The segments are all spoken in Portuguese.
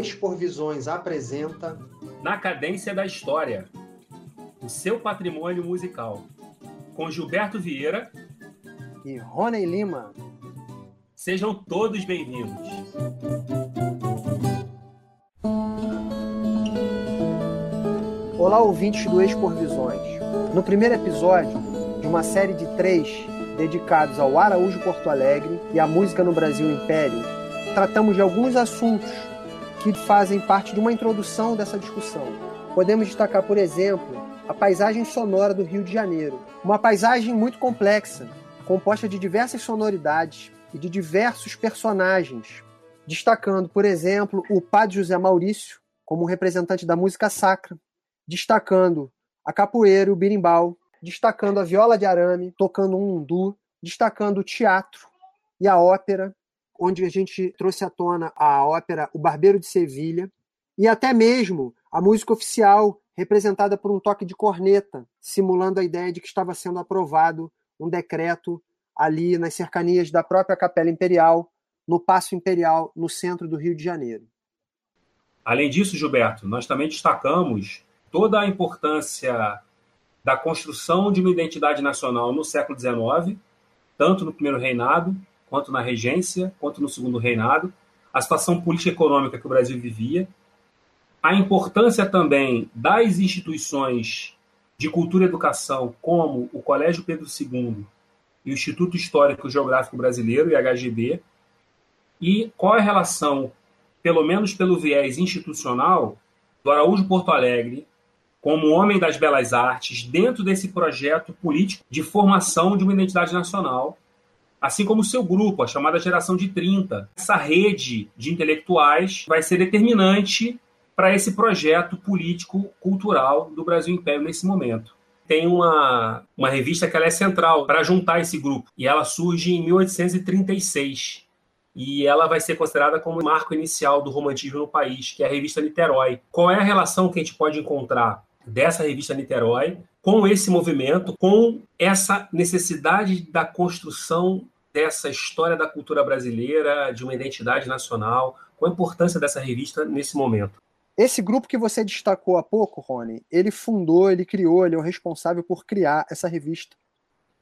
Expor Visões apresenta Na Cadência da História, o seu patrimônio musical, com Gilberto Vieira e Rony Lima. Sejam todos bem-vindos. Olá, ouvintes do Expor Visões. No primeiro episódio de uma série de três dedicados ao Araújo Porto Alegre e à música no Brasil Império, tratamos de alguns assuntos que fazem parte de uma introdução dessa discussão. Podemos destacar, por exemplo, a paisagem sonora do Rio de Janeiro, uma paisagem muito complexa, composta de diversas sonoridades e de diversos personagens, destacando, por exemplo, o Padre José Maurício como representante da música sacra, destacando a capoeira e o birimbau, destacando a viola de arame, tocando um undu, destacando o teatro e a ópera, onde a gente trouxe à tona a ópera O Barbeiro de Sevilha, e até mesmo a música oficial, representada por um toque de corneta, simulando a ideia de que estava sendo aprovado um decreto ali nas cercanias da própria Capela Imperial, no Paço Imperial, no centro do Rio de Janeiro. Além disso, Gilberto, nós também destacamos toda a importância da construção de uma identidade nacional no século XIX, tanto no primeiro reinado, quanto na regência, quanto no segundo reinado, a situação política e econômica que o Brasil vivia, a importância também das instituições de cultura e educação, como o Colégio Pedro II e o Instituto Histórico e Geográfico Brasileiro, IHGB, e qual é a relação, pelo menos pelo viés institucional, do Araújo Porto Alegre como homem das belas artes dentro desse projeto político de formação de uma identidade nacional, assim como o seu grupo, a chamada Geração de 30. Essa rede de intelectuais vai ser determinante para esse projeto político-cultural do Brasil Império nesse momento. Tem uma, uma revista que ela é central para juntar esse grupo, e ela surge em 1836 e ela vai ser considerada como o marco inicial do romantismo no país, que é a revista Niterói. Qual é a relação que a gente pode encontrar dessa revista Niterói com esse movimento, com essa necessidade da construção dessa história da cultura brasileira, de uma identidade nacional, qual a importância dessa revista nesse momento? Esse grupo que você destacou há pouco, Rony, ele fundou, ele criou, ele é o responsável por criar essa revista,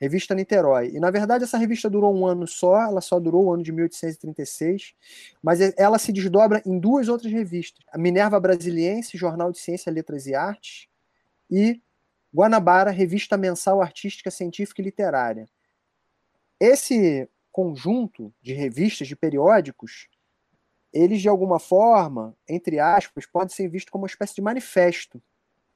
Revista Niterói. E na verdade essa revista durou um ano só, ela só durou o ano de 1836, mas ela se desdobra em duas outras revistas: a Minerva Brasiliense, Jornal de Ciência, Letras e Artes, e Guanabara, Revista Mensal Artística, Científica e Literária. Esse conjunto de revistas, de periódicos, eles de alguma forma, entre aspas, podem ser vistos como uma espécie de manifesto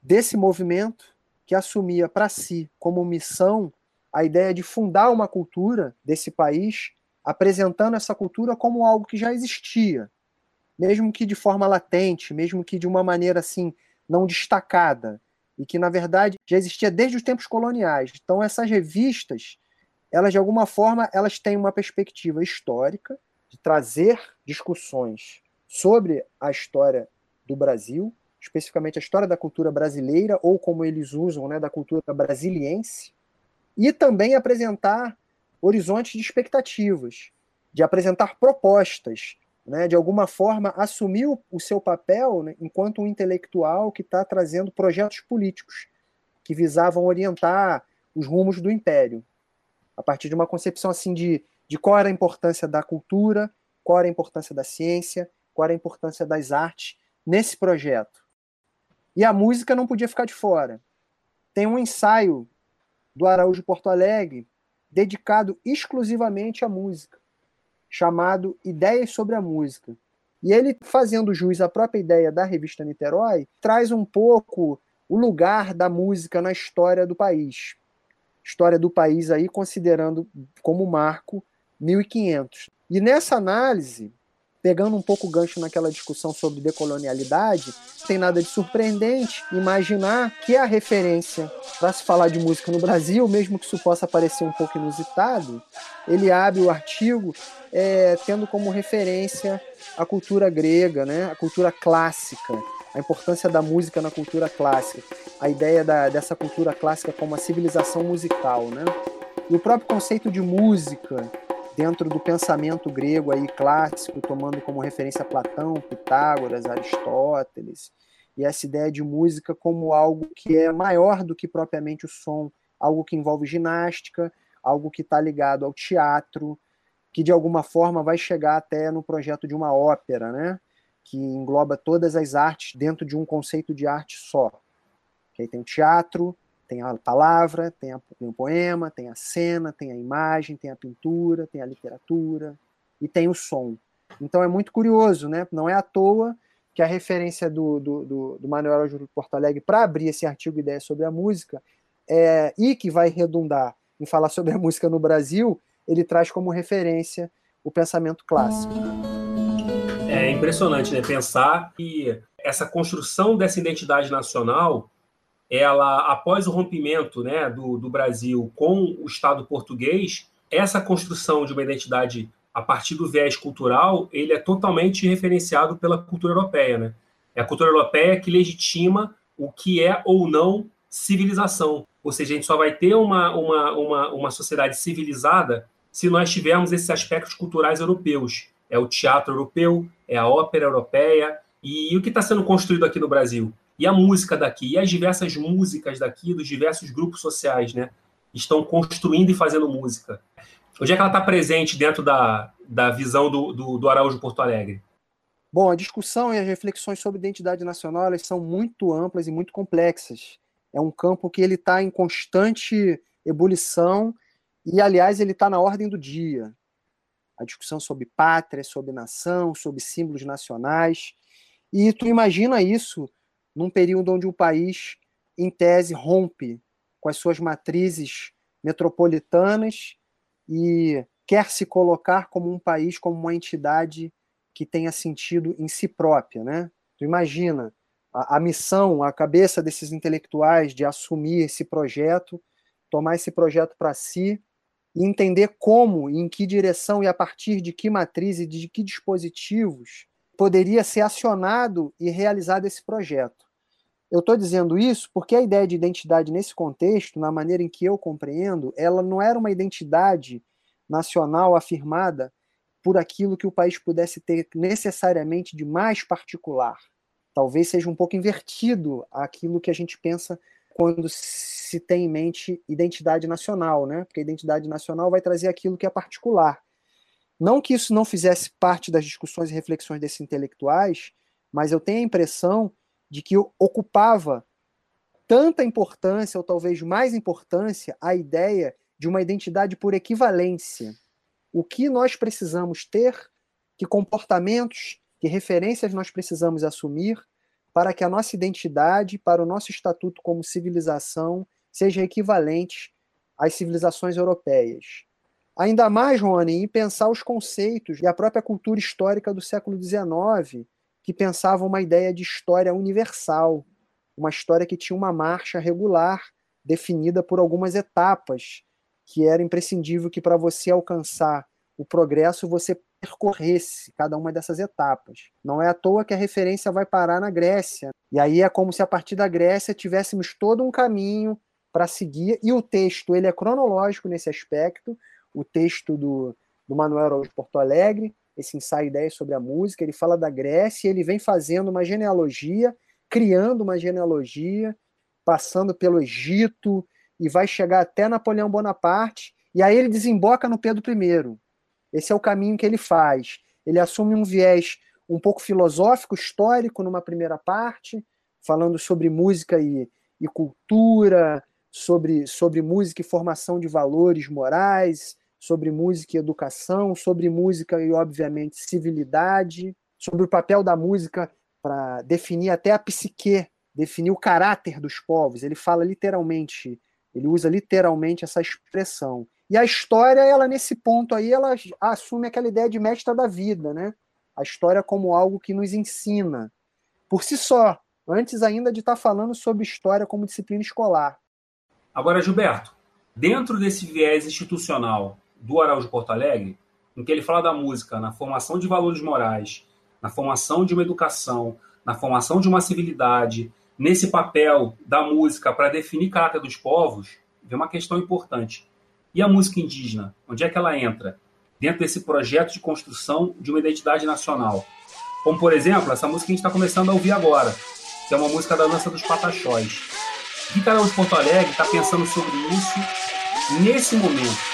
desse movimento que assumia para si como missão a ideia de fundar uma cultura desse país, apresentando essa cultura como algo que já existia, mesmo que de forma latente, mesmo que de uma maneira assim não destacada, e que na verdade já existia desde os tempos coloniais. Então essas revistas, elas de alguma forma, elas têm uma perspectiva histórica de trazer discussões sobre a história do Brasil, especificamente a história da cultura brasileira ou como eles usam, né, da cultura brasiliense, e também apresentar horizontes de expectativas, de apresentar propostas, né, de alguma forma assumir o, o seu papel né, enquanto um intelectual que está trazendo projetos políticos que visavam orientar os rumos do império, a partir de uma concepção assim de, de qual era a importância da cultura, qual era a importância da ciência, qual era a importância das artes nesse projeto. E a música não podia ficar de fora. Tem um ensaio do Araújo Porto Alegre dedicado exclusivamente à música chamado Ideias sobre a Música. E ele, fazendo jus à própria ideia da revista Niterói, traz um pouco o lugar da música na história do país. História do país aí considerando como marco 1500. E nessa análise, pegando um pouco o gancho naquela discussão sobre decolonialidade, tem nada de surpreendente imaginar que a referência para se falar de música no Brasil, mesmo que isso possa parecer um pouco inusitado, ele abre o artigo é, tendo como referência a cultura grega, né, a cultura clássica, a importância da música na cultura clássica, a ideia da, dessa cultura clássica como uma civilização musical, né? E o próprio conceito de música dentro do pensamento grego aí clássico, tomando como referência Platão, Pitágoras, Aristóteles, e essa ideia de música como algo que é maior do que propriamente o som, algo que envolve ginástica, algo que está ligado ao teatro, que de alguma forma vai chegar até no projeto de uma ópera, né? que engloba todas as artes dentro de um conceito de arte só. Que aí tem o teatro, tem a palavra, tem, a, tem o poema, tem a cena, tem a imagem, tem a pintura, tem a literatura e tem o som. Então é muito curioso, né? Não é à toa que a referência do, do, do, do Manuel Araújo Porto Alegre para abrir esse artigo Ideia sobre a Música é, e que vai redundar em falar sobre a música no Brasil, ele traz como referência o pensamento clássico. É impressionante, né? Pensar que essa construção dessa identidade nacional, ela, após o rompimento né, do, do Brasil com o Estado português, essa construção de uma identidade a partir do viés cultural, ele é totalmente referenciado pela cultura europeia, né? É a cultura europeia que legitima o que é ou não civilização. Ou seja, a gente só vai ter uma, uma, uma, uma sociedade civilizada se nós tivermos esses aspectos culturais europeus. É o teatro europeu, é a ópera europeia, e, e o que está sendo construído aqui no Brasil? E a música daqui, e as diversas músicas daqui, dos diversos grupos sociais, né? Estão construindo e fazendo música. Onde é que ela está presente dentro da, da visão do, do, do Araújo Porto Alegre? Bom, a discussão e as reflexões sobre identidade nacional elas são muito amplas e muito complexas. É um campo que ele está em constante ebulição e, aliás, ele está na ordem do dia. A discussão sobre pátria, sobre nação, sobre símbolos nacionais. E tu imagina isso num período onde o país, em tese, rompe com as suas matrizes metropolitanas e quer se colocar como um país, como uma entidade que tenha sentido em si própria, né? Tu imagina a, a missão, a cabeça desses intelectuais de assumir esse projeto, tomar esse projeto para si e entender como, em que direção e a partir de que matriz e de que dispositivos poderia ser acionado e realizado esse projeto. Eu estou dizendo isso porque a ideia de identidade nesse contexto, na maneira em que eu compreendo, ela não era uma identidade nacional afirmada por aquilo que o país pudesse ter necessariamente de mais particular. Talvez seja um pouco invertido aquilo que a gente pensa quando se tem em mente identidade nacional, né? Porque a identidade nacional vai trazer aquilo que é particular. Não que isso não fizesse parte das discussões e reflexões desses intelectuais, mas eu tenho a impressão de que ocupava tanta importância, ou talvez mais importância, a ideia de uma identidade por equivalência. O que nós precisamos ter, que comportamentos, que referências nós precisamos assumir para que a nossa identidade, para o nosso estatuto como civilização, seja equivalente às civilizações europeias. Ainda mais, Rony, em pensar os conceitos e a própria cultura histórica do século XIX, que pensava uma ideia de história universal, uma história que tinha uma marcha regular, definida por algumas etapas, que era imprescindível que para você alcançar o progresso você percorresse cada uma dessas etapas. Não é à toa que a referência vai parar na Grécia. E aí é como se a partir da Grécia tivéssemos todo um caminho para seguir, e o texto ele é cronológico nesse aspecto, o texto do, do Manuel Araújo Porto Alegre, esse ensaio ideias sobre a música, ele fala da Grécia, ele vem fazendo uma genealogia, criando uma genealogia, passando pelo Egito e vai chegar até Napoleão Bonaparte, e aí ele desemboca no Pedro I. Esse é o caminho que ele faz. Ele assume um viés um pouco filosófico, histórico, numa primeira parte, falando sobre música e, e cultura, sobre, sobre música e formação de valores morais, sobre música e educação, sobre música e, obviamente, civilidade, sobre o papel da música para definir até a psique, definir o caráter dos povos. Ele fala literalmente, ele usa literalmente essa expressão. E a história, ela nesse ponto aí, ela assume aquela ideia de mestra da vida, né? A história como algo que nos ensina por si só, antes ainda de estar tá falando sobre história como disciplina escolar. Agora, Gilberto, dentro desse viés institucional do Araújo Porto Alegre, em que ele fala da música na formação de valores morais, na formação de uma educação, na formação de uma civilidade, nesse papel da música para definir caráter dos povos, vem uma questão importante. E a música indígena? Onde é que ela entra? dentro desse projeto de construção de uma identidade nacional. Como, por exemplo, essa música que a gente está começando a ouvir agora, que é uma música da dança dos cada um de Porto Alegre está pensando sobre isso nesse momento?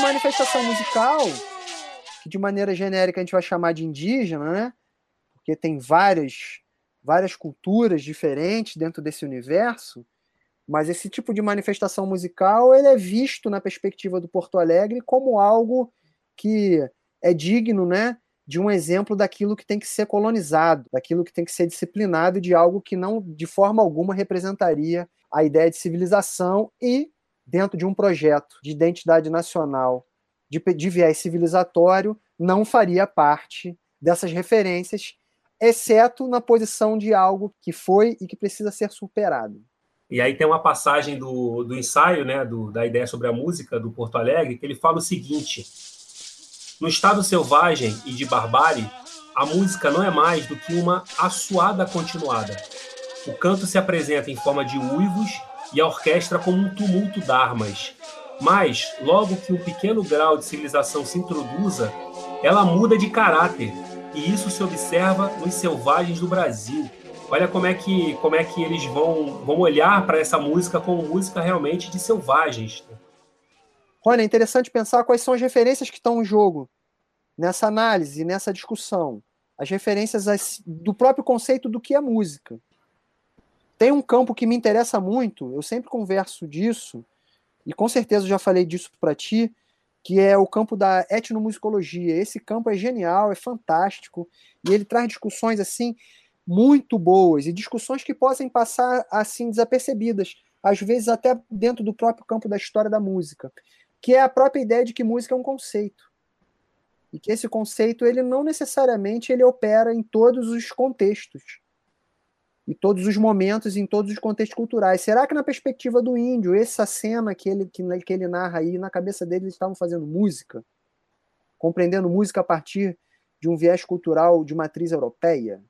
Manifestação musical, que de maneira genérica a gente vai chamar de indígena, né? Porque tem várias, várias culturas diferentes dentro desse universo, mas esse tipo de manifestação musical ele é visto na perspectiva do Porto Alegre como algo que é digno, né, de um exemplo daquilo que tem que ser colonizado, daquilo que tem que ser disciplinado, de algo que não, de forma alguma, representaria a ideia de civilização e dentro de um projeto de identidade nacional de, de viés civilizatório, não faria parte dessas referências, exceto na posição de algo que foi e que precisa ser superado. E aí tem uma passagem do, do ensaio, né, do, da ideia sobre a música do Porto Alegre, que ele fala o seguinte: no estado selvagem e de barbárie, a música não é mais do que uma assoada continuada. O canto se apresenta em forma de uivos e a orquestra como um tumulto d'armas. Mas, logo que um pequeno grau de civilização se introduza, ela muda de caráter, e isso se observa nos selvagens do Brasil. Olha como é que, como é que eles vão, vão olhar para essa música como música realmente de selvagens. Rony, é interessante pensar quais são as referências que estão em jogo nessa análise, nessa discussão. As referências do próprio conceito do que é música. Tem um campo que me interessa muito, eu sempre converso disso, e com certeza já falei disso para ti, que é o campo da etnomusicologia. Esse campo é genial, é fantástico, e ele traz discussões assim muito boas e discussões que possam passar assim desapercebidas, às vezes até dentro do próprio campo da história da música, que é a própria ideia de que música é um conceito. E que esse conceito ele não necessariamente ele opera em todos os contextos em todos os momentos, em todos os contextos culturais. Será que na perspectiva do índio, essa cena que ele, que, que ele narra aí, na cabeça dele eles estavam fazendo música? Compreendendo música a partir de um viés cultural de matriz europeia?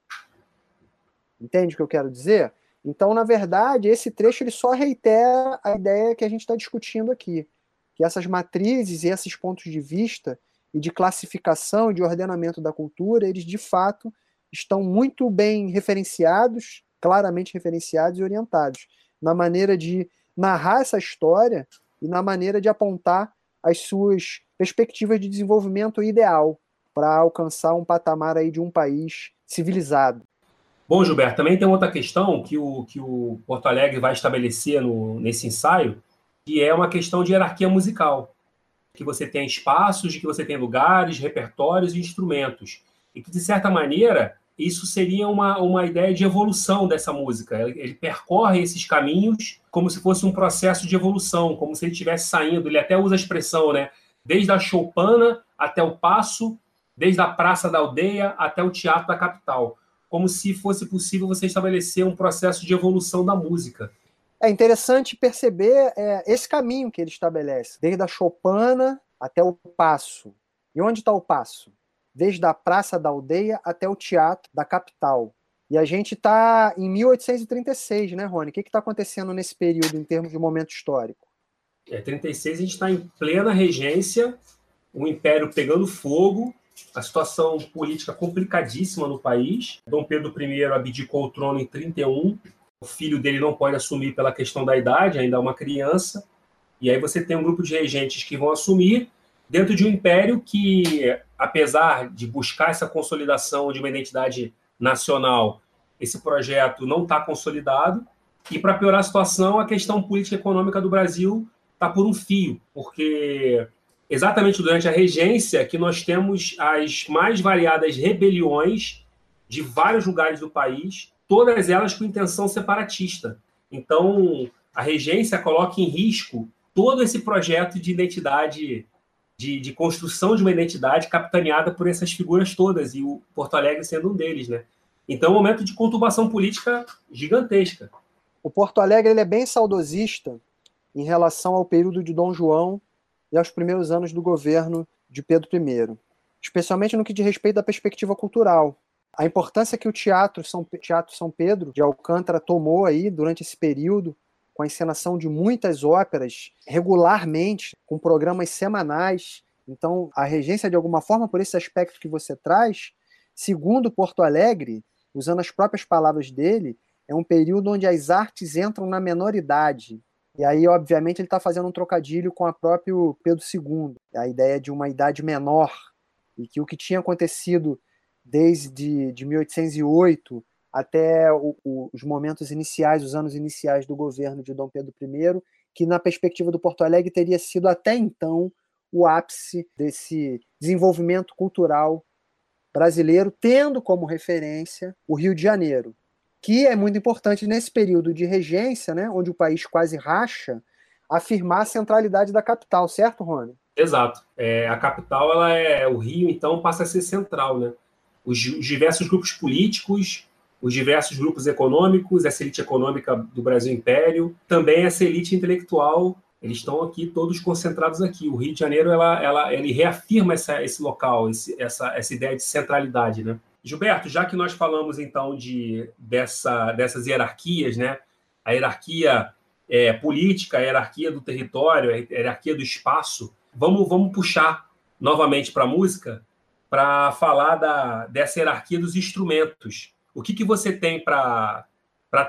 Entende o que eu quero dizer? Então, na verdade, esse trecho ele só reitera a ideia que a gente está discutindo aqui, que essas matrizes e esses pontos de vista e de classificação e de ordenamento da cultura, eles de fato estão muito bem referenciados claramente referenciados e orientados na maneira de narrar essa história e na maneira de apontar as suas perspectivas de desenvolvimento ideal para alcançar um patamar aí de um país civilizado. Bom, Gilberto, também tem outra questão que o, que o Porto Alegre vai estabelecer no, nesse ensaio, que é uma questão de hierarquia musical. Que você tem espaços, que você tem lugares, repertórios e instrumentos. E que, de certa maneira, isso seria uma, uma ideia de evolução dessa música. Ele percorre esses caminhos como se fosse um processo de evolução, como se ele estivesse saindo. Ele até usa a expressão, né? Desde a choupana até o passo, desde a praça da aldeia até o teatro da capital. Como se fosse possível você estabelecer um processo de evolução da música. É interessante perceber é, esse caminho que ele estabelece, desde a choupana até o passo. E onde está o passo? Desde a praça da aldeia até o teatro da capital. E a gente está em 1836, né, Rony? O que está acontecendo nesse período em termos de momento histórico? É, 36 a gente está em plena regência, o império pegando fogo, a situação política complicadíssima no país. Dom Pedro I abdicou o trono em 31, o filho dele não pode assumir pela questão da idade, ainda é uma criança. E aí você tem um grupo de regentes que vão assumir dentro de um império que, apesar de buscar essa consolidação de uma identidade nacional, esse projeto não está consolidado. E, para piorar a situação, a questão política e econômica do Brasil está por um fio, porque exatamente durante a regência que nós temos as mais variadas rebeliões de vários lugares do país, todas elas com intenção separatista. Então, a regência coloca em risco todo esse projeto de identidade de, de, construção de uma identidade capitaneada por essas figuras todas, e o Porto Alegre sendo um deles, né? Então, é um momento de conturbação política gigantesca. O Porto Alegre ele é bem saudosista em relação ao período de Dom João e aos primeiros anos do governo de Pedro I, especialmente no que diz respeito à perspectiva cultural. A importância que o Teatro São, Teatro São Pedro de Alcântara tomou aí durante esse período, com a encenação de muitas óperas regularmente, com programas semanais. Então, a regência, de alguma forma, por esse aspecto que você traz, segundo Porto Alegre, usando as próprias palavras dele, é um período onde as artes entram na menoridade. E aí, obviamente, ele está fazendo um trocadilho com a próprio Pedro II, a ideia de uma idade menor, e que o que tinha acontecido desde de 1808 até o, o, os momentos iniciais, os anos iniciais do governo de Dom Pedro I, que na perspectiva do Porto Alegre teria sido até então o ápice desse desenvolvimento cultural brasileiro, tendo como referência o Rio de Janeiro, que é muito importante nesse período de regência, né, onde o país quase racha, afirmar a centralidade da capital, certo, Rony? Exato. É, a capital, ela é o Rio, então passa a ser central, né? Os, os diversos grupos políticos, os diversos grupos econômicos, essa elite econômica do Brasil Império, também essa elite intelectual, eles estão aqui todos concentrados aqui. O Rio de Janeiro, ela, ela, ele reafirma essa, esse local, esse, essa, essa ideia de centralidade, né? Gilberto, já que nós falamos então de dessa, dessas hierarquias, né? A hierarquia é, política, a hierarquia do território, a hierarquia do espaço, vamos, vamos puxar novamente para a música para falar da, dessa hierarquia dos instrumentos. O que, que você tem para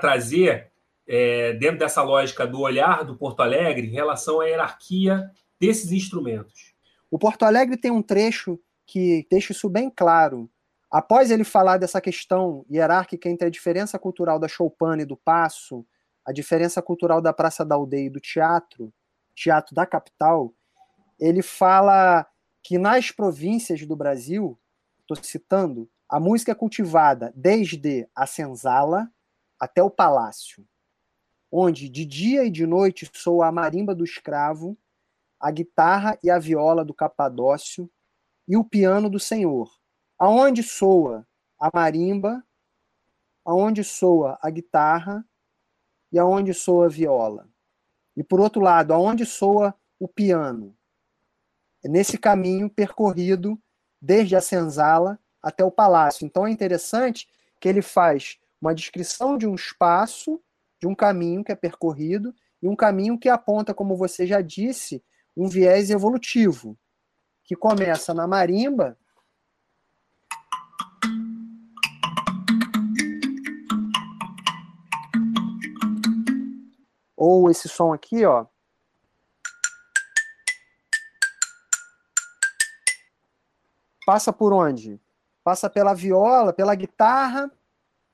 trazer é, dentro dessa lógica do olhar do Porto Alegre em relação à hierarquia desses instrumentos? O Porto Alegre tem um trecho que deixa isso bem claro. Após ele falar dessa questão hierárquica entre a diferença cultural da choupana e do passo, a diferença cultural da Praça da Aldeia e do teatro, teatro da capital, ele fala que nas províncias do Brasil, estou citando, a música é cultivada desde a senzala até o palácio, onde de dia e de noite soa a marimba do escravo, a guitarra e a viola do capadócio e o piano do senhor. Aonde soa a marimba, aonde soa a guitarra e aonde soa a viola. E por outro lado, aonde soa o piano, nesse caminho percorrido desde a senzala até o palácio. Então é interessante que ele faz uma descrição de um espaço, de um caminho que é percorrido, e um caminho que aponta, como você já disse, um viés evolutivo, que começa na marimba. Ou esse som aqui, ó. passa por onde? Passa pela viola, pela guitarra.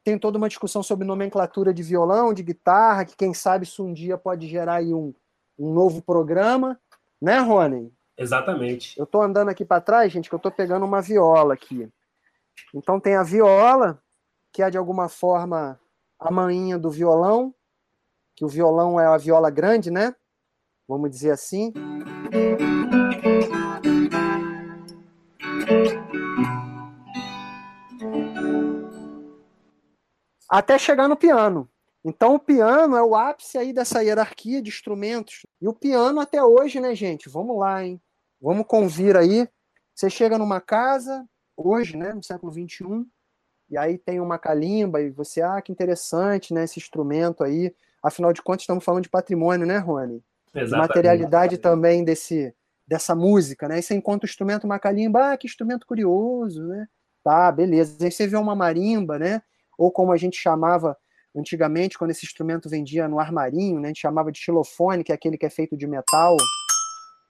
Tem toda uma discussão sobre nomenclatura de violão, de guitarra, que quem sabe isso um dia pode gerar aí um, um novo programa, né, Rony? Exatamente. Eu estou andando aqui para trás, gente, que eu estou pegando uma viola aqui. Então tem a viola, que é de alguma forma a manhinha do violão, que o violão é a viola grande, né? Vamos dizer assim. Até chegar no piano. Então o piano é o ápice aí dessa hierarquia de instrumentos. E o piano até hoje, né, gente? Vamos lá, hein? Vamos convir aí. Você chega numa casa, hoje, né, no século XXI, e aí tem uma calimba, e você, ah, que interessante, né, esse instrumento aí. Afinal de contas, estamos falando de patrimônio, né, Rony? Exatamente. Materialidade também desse, dessa música, né? E você encontra o instrumento, uma calimba, ah, que instrumento curioso, né? Tá, beleza. Aí você vê uma marimba, né? Ou como a gente chamava antigamente, quando esse instrumento vendia no armarinho, né, a gente chamava de xilofone, que é aquele que é feito de metal,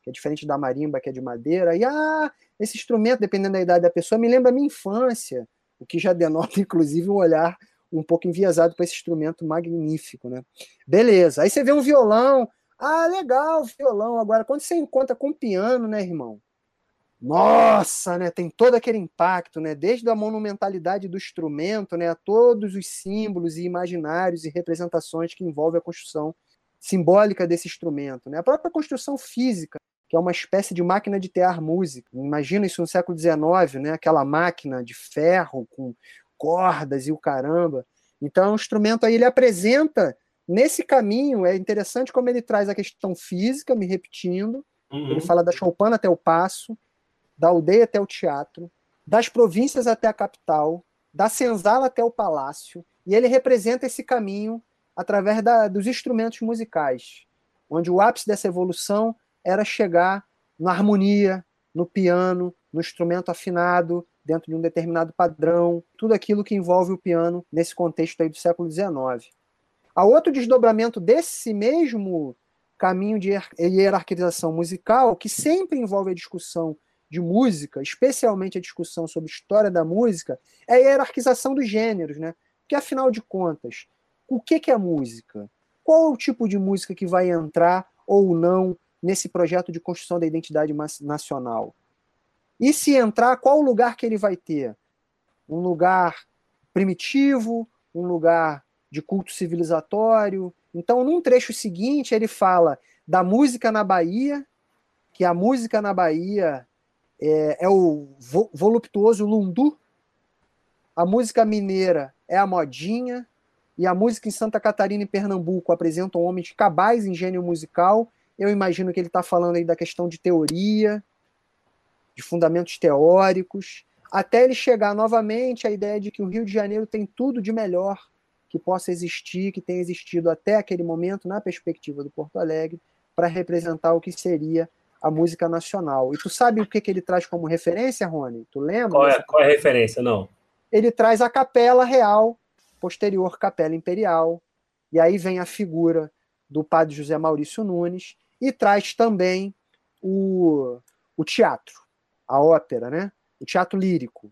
que é diferente da marimba, que é de madeira. E ah, esse instrumento, dependendo da idade da pessoa, me lembra a minha infância, o que já denota, inclusive, um olhar um pouco enviesado para esse instrumento magnífico, né? Beleza. Aí você vê um violão. Ah, legal, violão. Agora, quando você encontra com piano, né, irmão? Nossa, né, tem todo aquele impacto, né, desde a monumentalidade do instrumento, né, a todos os símbolos e imaginários e representações que envolvem a construção simbólica desse instrumento, né, a própria construção física, que é uma espécie de máquina de tear música. Imagina isso no século XIX, né, aquela máquina de ferro com cordas e o caramba. Então, o instrumento aí ele apresenta nesse caminho, é interessante como ele traz a questão física, me repetindo, Uhum. Ele fala da choupana até o passo, da aldeia até o teatro, das províncias até a capital, da senzala até o palácio, e ele representa esse caminho através da, dos instrumentos musicais, onde o ápice dessa evolução era chegar na harmonia, no piano, no instrumento afinado, dentro de um determinado padrão, tudo aquilo que envolve o piano nesse contexto aí do século XIX. A outro desdobramento desse mesmo caminho de hierarquização musical, que sempre envolve a discussão de música, especialmente a discussão sobre história da música, é a hierarquização dos gêneros, né? Porque afinal de contas, o que, é música? Qual é o tipo de música que vai entrar ou não nesse projeto de construção da identidade nacional? E se entrar, qual o lugar que ele vai ter? Um lugar primitivo, um lugar de culto civilizatório. Então, num trecho seguinte, ele fala da música na Bahia, que a música na Bahia é, é o voluptuoso lundu, a música mineira é a modinha, e a música em Santa Catarina e Pernambuco apresentam homens cabais em gênio musical. Eu imagino que ele está falando aí da questão de teoria, de fundamentos teóricos, até ele chegar novamente à ideia de que o Rio de Janeiro tem tudo de melhor que possa existir, que tem existido até aquele momento na perspectiva do Porto Alegre, para representar o que seria a música nacional. E tu sabe o que, que ele traz como referência, Rony? Tu lembra? Qual é, qual é a referência? Não. Ele traz a capela real, posterior capela imperial, e aí vem a figura do padre José Maurício Nunes, e traz também o, o teatro a ópera, né? o teatro lírico.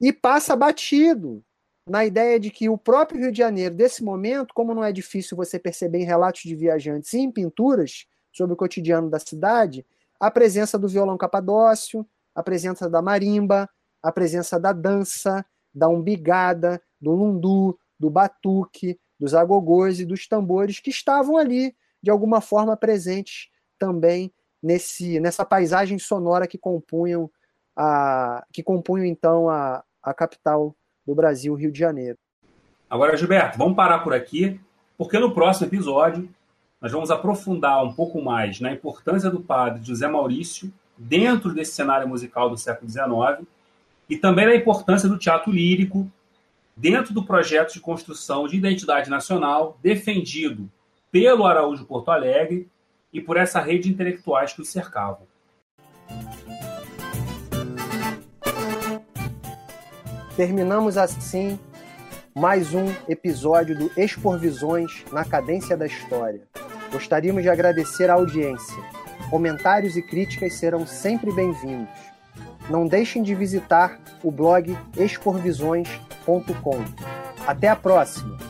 E passa batido na ideia de que o próprio Rio de Janeiro, desse momento, como não é difícil você perceber em relatos de viajantes e em pinturas sobre o cotidiano da cidade, a presença do violão capadócio, a presença da marimba, a presença da dança, da umbigada, do lundu, do batuque, dos agogôs e dos tambores que estavam ali, de alguma forma, presentes também nesse, nessa paisagem sonora que compunham a, que compunham então a, a capital do Brasil, Rio de Janeiro. Agora, Gilberto, vamos parar por aqui, porque no próximo episódio nós vamos aprofundar um pouco mais na importância do padre José Maurício dentro desse cenário musical do século XIX e também na importância do teatro lírico dentro do projeto de construção de identidade nacional defendido pelo Araújo Porto Alegre e por essa rede de intelectuais que o cercavam. Terminamos assim mais um episódio do Exporvisões na Cadência da História. Gostaríamos de agradecer a audiência. Comentários e críticas serão sempre bem-vindos. Não deixem de visitar o blog exporvisões.com. Até a próxima!